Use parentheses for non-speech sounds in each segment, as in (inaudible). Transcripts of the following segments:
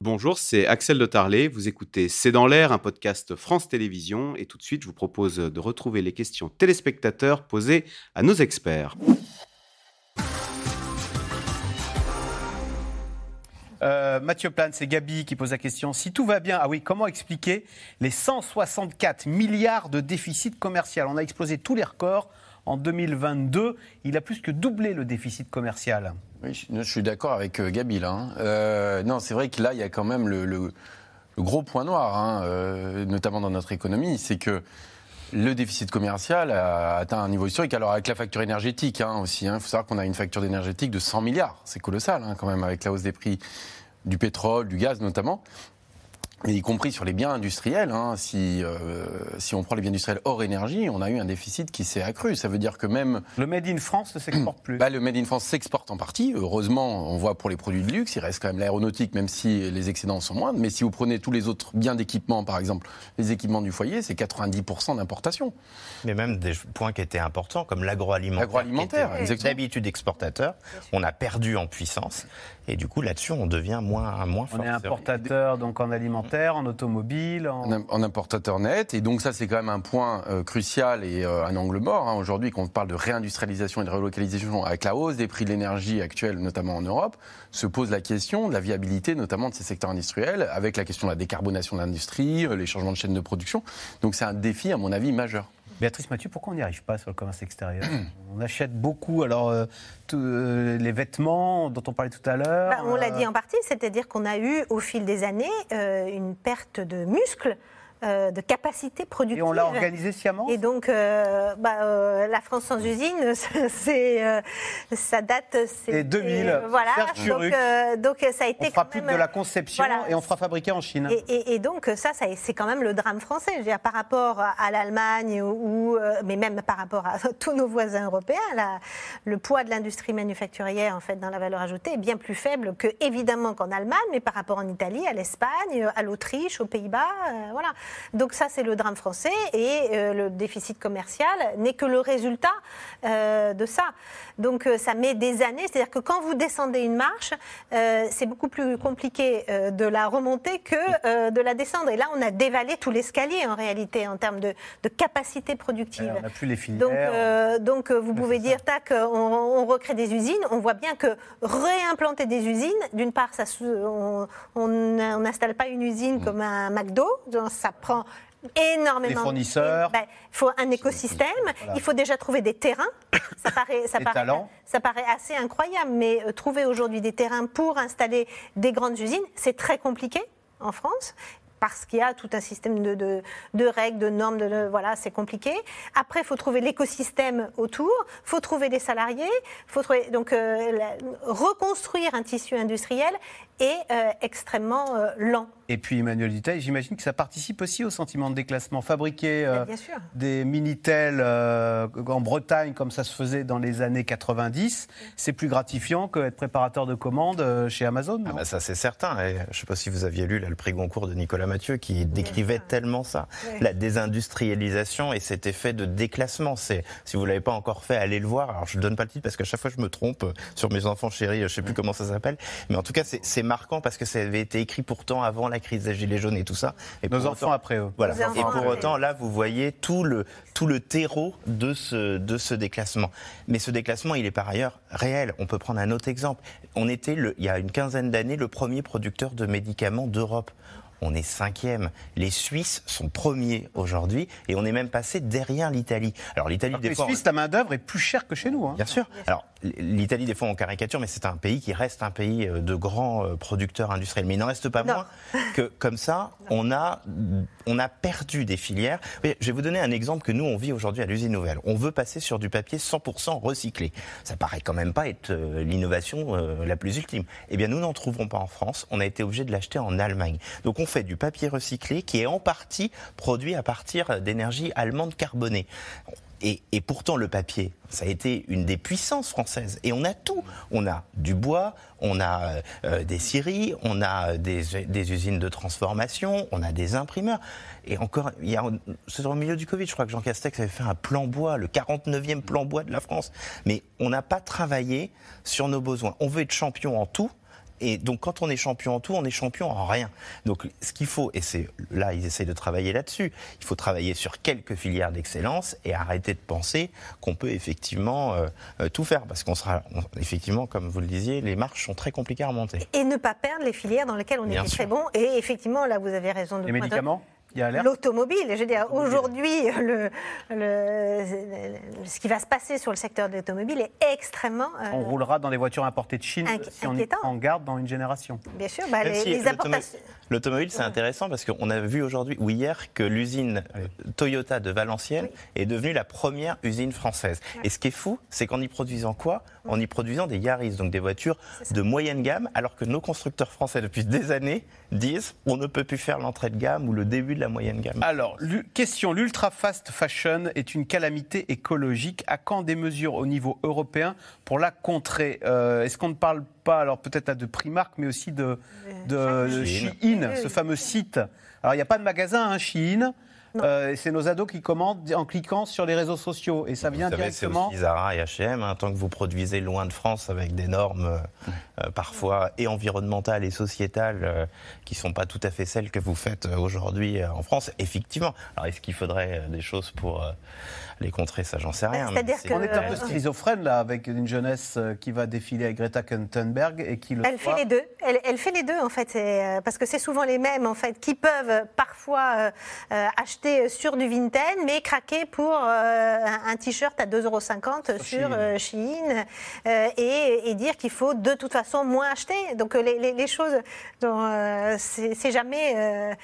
Bonjour, c'est Axel de Tarlet. Vous écoutez C'est dans l'air, un podcast France Télévisions. Et tout de suite, je vous propose de retrouver les questions téléspectateurs posées à nos experts. Euh, Mathieu Plane, c'est Gabi qui pose la question. Si tout va bien, ah oui, comment expliquer les 164 milliards de déficit commercial On a explosé tous les records. En 2022, il a plus que doublé le déficit commercial. Oui, je, suis d'accord avec euh, Gabi là. Hein. Euh, non, c'est vrai que là, il y a quand même le, gros point noir, hein, euh, notamment dans notre économie, c'est que le déficit commercial a atteint un niveau historique. Alors avec la facture énergétique hein, aussi, il faut savoir qu'on a une facture énergétique de 100 milliards. C'est colossal quand même avec la hausse des prix du pétrole, du gaz notamment y compris sur les biens industriels, hein, si, euh, si on prend les biens industriels hors énergie, on a eu un déficit qui s'est accru. Ça veut dire que même... Le Made in France ne s'exporte plus bah, Le Made in France s'exporte en partie. Heureusement, on voit pour les produits de luxe, il reste quand même l'aéronautique, même si les excédents sont moindres. Mais si vous prenez tous les autres biens d'équipement, par exemple, les équipements du foyer, c'est 90% d'importation. Mais même des points qui étaient importants, comme l'agroalimentaire. L'agroalimentaire, exactement. D'habitude exportateur, on a perdu en puissance. Et du coup, là-dessus, on devient moins, moins fort. On est importateur donc en alimentaire, en automobile. En... importateur net. Et donc, ça, c'est quand même un point euh, crucial et euh, un angle mort. Hein. Aujourd'hui, quand on parle de réindustrialisation et de relocalisation, avec la hausse des prix de l'énergie actuelle, notamment en Europe, se pose la question de la viabilité, notamment de ces secteurs industriels, avec la question de la décarbonation de l'industrie, euh, les changements de chaîne de production. Donc, c'est un défi, à mon avis, majeur. Béatrice Mathieu, pourquoi on n'y arrive pas sur le commerce extérieur (clears throat) On achète beaucoup, alors euh, euh, les vêtements dont on parlait tout à l'heure. Bah, on l'a dit en partie, c'est-à-dire qu'on a eu au fil des années euh, une perte de muscles euh, de capacité productive. Et on l'a organisé sciemment Et donc, euh, bah, euh, la France sans usine, (laughs) c'est, ça date... C'est 2000, voilà, donc, donc, ça a été On fera plus de la conception et on fera fabriquer en Chine. Et, donc ça, ça c'est quand même le drame français. Je veux dire, par rapport à l'Allemagne, ou, mais même par rapport à (laughs) tous nos voisins européens, la, le poids de l'industrie manufacturière en fait, dans la valeur ajoutée est bien plus faible que, évidemment, qu'en Allemagne, mais par rapport en Italie, à l'Espagne, à l'Autriche, aux Pays-Bas. voilà. Donc ça, c'est le drame français et euh, le déficit commercial n'est que le résultat euh, de ça. Donc euh, ça met des années, c'est-à-dire que quand vous descendez une marche, c'est beaucoup plus compliqué de la remonter que de la descendre. Et là, on a dévalé tout l'escalier en réalité en termes de, capacité productive. on n'a plus les filières. Donc, donc vous pouvez dire, tac, on, recrée des usines. On voit bien que réimplanter des usines, d'une part, ça, on n'installe pas une usine mm. comme un McDo, ça prend énormément. Les fournisseurs. Ben, il faut un écosystème. Il faut déjà trouver des terrains. Ça paraît, ça, paraît, ça paraît assez incroyable, mais euh, trouver aujourd'hui des terrains pour installer des grandes usines, c'est très compliqué en France parce qu'il y a tout un système de, de, règles, de normes, de, voilà, c'est compliqué. Après, il faut trouver l'écosystème autour, il faut trouver des salariés, faut trouver, donc euh, reconstruire un tissu industriel est euh, extrêmement lent. Et puis Emmanuel Duteil, j'imagine que ça participe aussi au sentiment de déclassement. Fabriquer euh, des Minitel euh, en Bretagne comme ça se faisait dans les années 90, c'est plus gratifiant qu'être préparateur de commandes euh, chez Amazon. Ah bah ça c'est certain. Et je ne sais pas si vous aviez lu là, le prix Goncourt de Nicolas Mathieu qui décrivait tellement ça, la désindustrialisation et cet effet de déclassement. Si vous l'avez pas encore fait, allez le voir. Alors je ne donne pas le titre parce qu'à chaque fois je me trompe sur mes enfants chéris, je ne sais plus comment ça s'appelle, mais en tout cas c'est marquant parce que ça avait été écrit pourtant avant la crise des Gilets jaunes et tout ça. Et Nos enfants après eux. Voilà. Et pour autant, là, vous voyez tout le, tout le terreau de ce, de ce déclassement. Mais ce déclassement, il est par ailleurs réel. On peut prendre un autre exemple. On était, le, il y a une quinzaine d'années, le premier producteur de médicaments d'Europe on est cinquième. Les Suisses sont premiers aujourd'hui et on est même passé derrière l'Italie. Alors l'Italie des Les Suisses, la main d'œuvre est plus chère que chez nous. Hein. Bien sûr. Alors l'Italie des fois en caricature, mais c'est un pays qui reste un pays euh, de grands euh, producteurs industriels. Mais il n'en reste pas moins que comme ça, on a on a perdu des filières. Je vais vous donner un exemple que nous on vit aujourd'hui à l'usine nouvelle. On veut passer sur du papier 100% recyclé. Ça paraît quand même pas être euh, l'innovation la plus ultime. Eh bien nous n'en trouverons pas en France. On a été obligé de l'acheter en Allemagne. Donc on fait du papier recyclé qui est en partie produit à partir d'énergie allemande carbonée. Et, pourtant, le papier, ça a été une des puissances françaises. Et on a tout. On a du bois, on a euh, des scieries, on a des, usines de transformation, on a des imprimeurs. Et encore, c'est au milieu du Covid, je crois que Jean Castex avait fait un plan bois, le 49e plan bois de la France. Mais on n'a pas travaillé sur nos besoins. On veut être champion en tout, Et donc, quand on est champion en tout, on est champion en rien. Donc, ce qu'il faut, et c'est là, ils essayent de travailler là-dessus, il faut travailler sur quelques filières d'excellence et arrêter de penser qu'on peut effectivement euh, euh, tout faire. Parce qu'on sera, effectivement, comme vous le disiez, les marches sont très compliquées à remonter. Et ne pas perdre les filières dans lesquelles on est très bon. Et effectivement, là, vous avez raison de Les médicaments? L'automobile, je veux dire, aujourd'hui, le, ce qui va se passer sur le secteur de l'automobile est extrêmement. Euh, on roulera dans des voitures importées de Chine si on est en garde dans une génération. Bien sûr, bah, les, importations. L'automobile, c'est intéressant parce qu'on a vu aujourd'hui ou hier que l'usine Toyota de Valenciennes est devenue la première usine française. Et ce qui est fou, c'est qu'en y produisant quoi? En y produisant des Yaris, donc des voitures de moyenne gamme, alors que nos constructeurs français depuis des années disent on ne peut plus faire l'entrée de gamme ou le début de la moyenne gamme. Alors, question, l'ultra fast fashion est une calamité écologique. À quand des mesures au niveau européen pour la contrer? Euh, Est-ce qu'on ne parle pas, alors peut-être de Primark, mais aussi de, de, Shein, ce fameux site? Alors, il n'y a pas de magasin, hein, Shein. Euh, c'est nos ados qui commandent en cliquant sur les réseaux sociaux. Et ça vient directement. C'est aussi Zara et H&M. tant que vous produisez loin de France avec des normes euh, euh, parfois et environnementales et sociétales qui ne sont pas tout à fait celles que vous faites aujourd'hui en France, effectivement. Alors est-ce qu'il faudrait des choses pour les contrer, ça j'en sais bah, rien. On est un peu schizophrène là avec une jeunesse euh, qui va défiler avec Greta Thunberg et qui le Elle fait les deux. Elle, fait les deux en fait, euh, parce que c'est souvent les mêmes en fait qui peuvent parfois euh, acheter sur du Vinted, mais craquer pour un t-shirt à 2,50 euros sur Shein, et, dire qu'il faut de toute façon moins acheter. Donc les, les choses, c'est jamais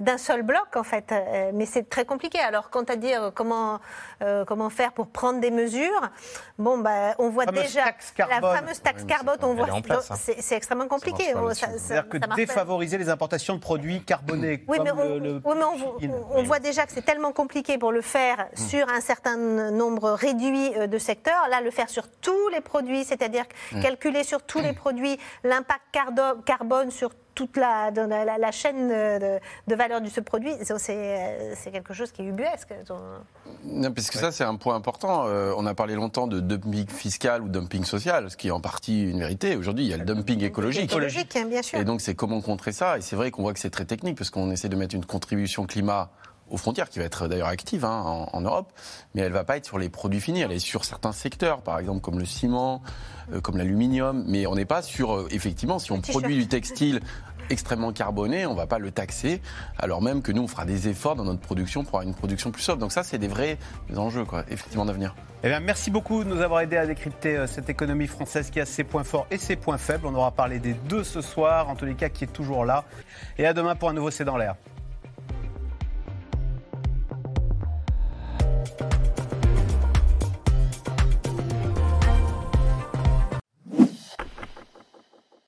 d'un seul bloc en fait, mais c'est très compliqué. Alors quant à dire comment euh, comment faire pour prendre des mesures. Bon, bah, on voit déjà la fameuse taxe carbone. On voit, hein. c'est extrêmement compliqué. C'est-à-dire que défavoriser les importations de produits carbonés. Oui, mais on, voit déjà que c'est tellement compliqué pour le faire hmm. sur un certain nombre réduit euh, de secteurs. Là, le faire sur tous les produits, c'est-à-dire hmm. calculer sur tous les produits l'impact carbone sur toute la, la, chaîne de, valeur de ce produit, c'est quelque chose qui est ubuesque. Non, parce que ça, c'est un point important. Euh, on a parlé longtemps de dumping fiscal ou dumping social, ce qui est en partie une vérité. Aujourd'hui, il y a le dumping écologique. Écologique, bien sûr. Et donc, c'est comment contrer ça. Et c'est vrai qu'on voit que c'est très technique, parce qu'on essaie de mettre une contribution climat aux frontières, qui va être d'ailleurs active hein, en, Europe, mais elle ne va pas être sur les produits finis, elle est sur certains secteurs, par exemple comme le ciment, euh, comme l'aluminium, mais on n'est pas sur, euh, effectivement, si on produit du textile extrêmement carboné, on ne va pas le taxer, alors même que nous, on fera des efforts dans notre production pour avoir une production plus sobre. Donc ça, c'est des vrais enjeux, quoi, effectivement, d'avenir. Eh bien, merci beaucoup de nous avoir aidé à décrypter euh, cette économie française qui a ses points forts et ses points faibles. On aura parlé des deux ce soir, en tous les cas, qui est toujours là. Et à demain pour un nouveau C'est dans l'air.